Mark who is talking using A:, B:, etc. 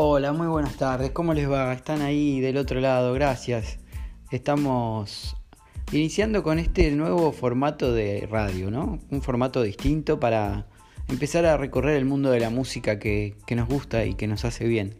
A: Hola, muy buenas tardes. ¿Cómo les va? Están ahí del otro lado, gracias. Estamos iniciando con este nuevo formato de radio, ¿no? Un formato distinto para empezar a recorrer el mundo de la música que, que nos gusta y que nos hace bien.